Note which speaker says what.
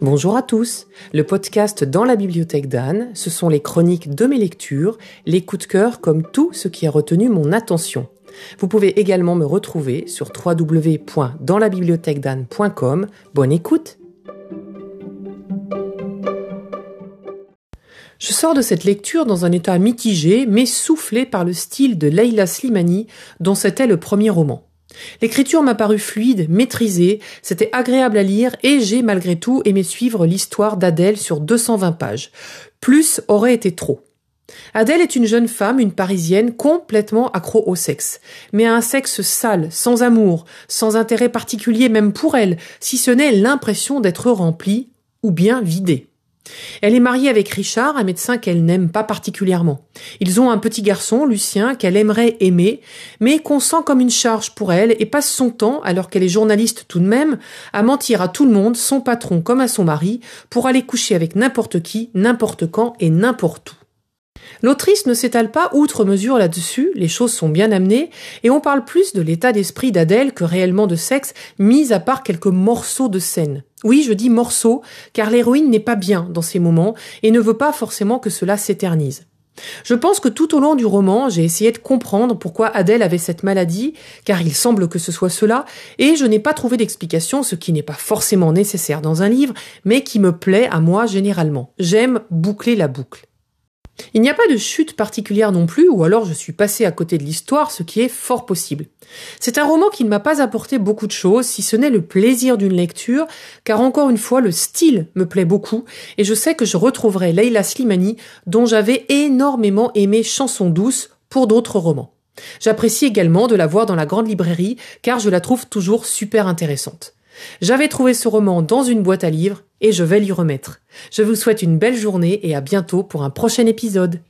Speaker 1: Bonjour à tous. Le podcast dans la bibliothèque d'Anne, ce sont les chroniques de mes lectures, les coups de cœur comme tout ce qui a retenu mon attention. Vous pouvez également me retrouver sur www.danslabibliothèquedanne.com. Bonne écoute. Je sors de cette lecture dans un état mitigé, mais soufflé par le style de Leila Slimani, dont c'était le premier roman. L'écriture m'a paru fluide, maîtrisée, c'était agréable à lire et j'ai malgré tout aimé suivre l'histoire d'Adèle sur 220 pages. Plus aurait été trop. Adèle est une jeune femme, une parisienne, complètement accro au sexe, mais à un sexe sale, sans amour, sans intérêt particulier même pour elle, si ce n'est l'impression d'être remplie ou bien vidée. Elle est mariée avec Richard, un médecin qu'elle n'aime pas particulièrement. Ils ont un petit garçon, Lucien, qu'elle aimerait aimer, mais qu'on sent comme une charge pour elle et passe son temps, alors qu'elle est journaliste tout de même, à mentir à tout le monde, son patron comme à son mari, pour aller coucher avec n'importe qui, n'importe quand et n'importe où. L'autrice ne s'étale pas outre mesure là-dessus, les choses sont bien amenées, et on parle plus de l'état d'esprit d'Adèle que réellement de sexe, mis à part quelques morceaux de scène. Oui, je dis morceaux, car l'héroïne n'est pas bien dans ces moments, et ne veut pas forcément que cela s'éternise. Je pense que tout au long du roman, j'ai essayé de comprendre pourquoi Adèle avait cette maladie, car il semble que ce soit cela, et je n'ai pas trouvé d'explication, ce qui n'est pas forcément nécessaire dans un livre, mais qui me plaît à moi généralement. J'aime boucler la boucle. Il n'y a pas de chute particulière non plus, ou alors je suis passé à côté de l'histoire, ce qui est fort possible. C'est un roman qui ne m'a pas apporté beaucoup de choses, si ce n'est le plaisir d'une lecture, car encore une fois, le style me plaît beaucoup, et je sais que je retrouverai Leila Slimani, dont j'avais énormément aimé Chanson douce pour d'autres romans. J'apprécie également de la voir dans la grande librairie, car je la trouve toujours super intéressante. J'avais trouvé ce roman dans une boîte à livres et je vais l'y remettre. Je vous souhaite une belle journée et à bientôt pour un prochain épisode.